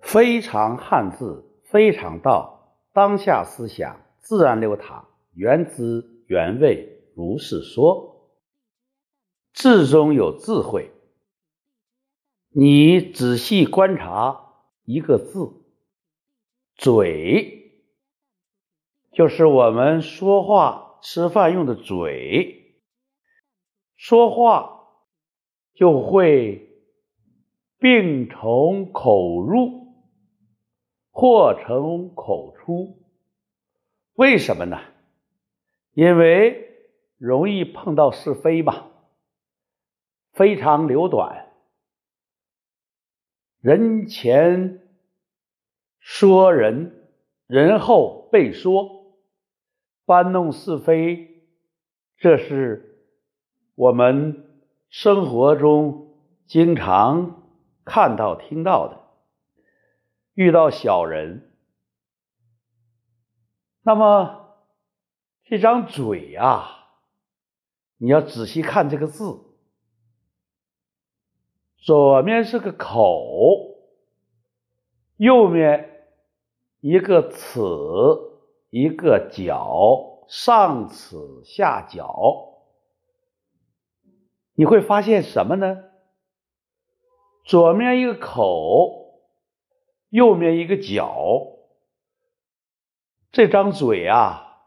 非常汉字，非常道，当下思想自然流淌，原汁原味，如是说。字中有智慧，你仔细观察一个字，嘴，就是我们说话、吃饭用的嘴，说话就会病从口入。祸从口出，为什么呢？因为容易碰到是非吧，非常流短，人前说人，人后被说，搬弄是非，这是我们生活中经常看到、听到的。遇到小人，那么这张嘴啊，你要仔细看这个字，左面是个口，右面一个齿，一个角，上齿下角，你会发现什么呢？左面一个口。右面一个角，这张嘴啊，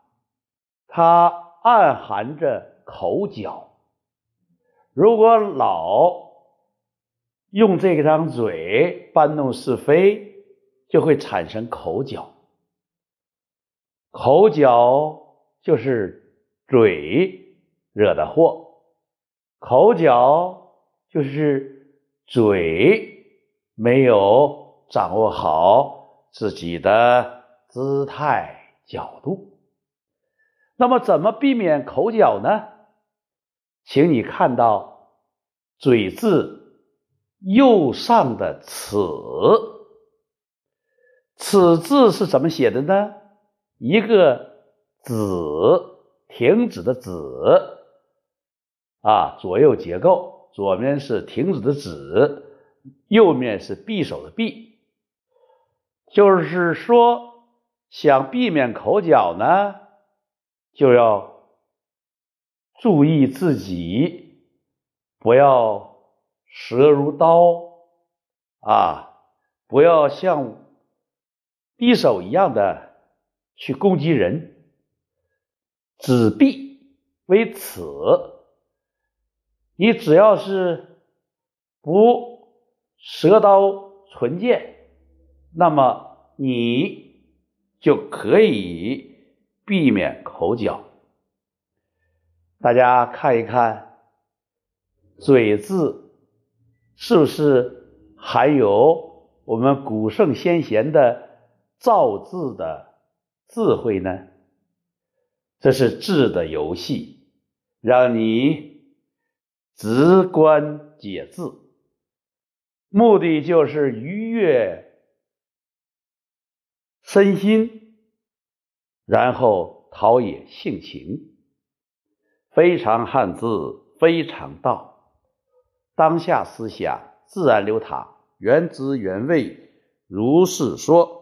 它暗含着口角。如果老用这张嘴搬弄是非，就会产生口角。口角就是嘴惹的祸，口角就是嘴没有。掌握好自己的姿态角度，那么怎么避免口角呢？请你看到嘴字右上的“此”，“此”字是怎么写的呢？一个“止”，停止的“止”，啊，左右结构，左面是停止的“止”，右面是匕首的“匕”。就是说，想避免口角呢，就要注意自己，不要舌如刀啊，不要像匕首一样的去攻击人。子必为此，你只要是不舌刀唇剑。那么你就可以避免口角。大家看一看，嘴字是不是含有我们古圣先贤的造字的智慧呢？这是字的游戏，让你直观解字，目的就是愉悦。身心，然后陶冶性情，非常汉字，非常道，当下思想自然流淌，原汁原味，如是说。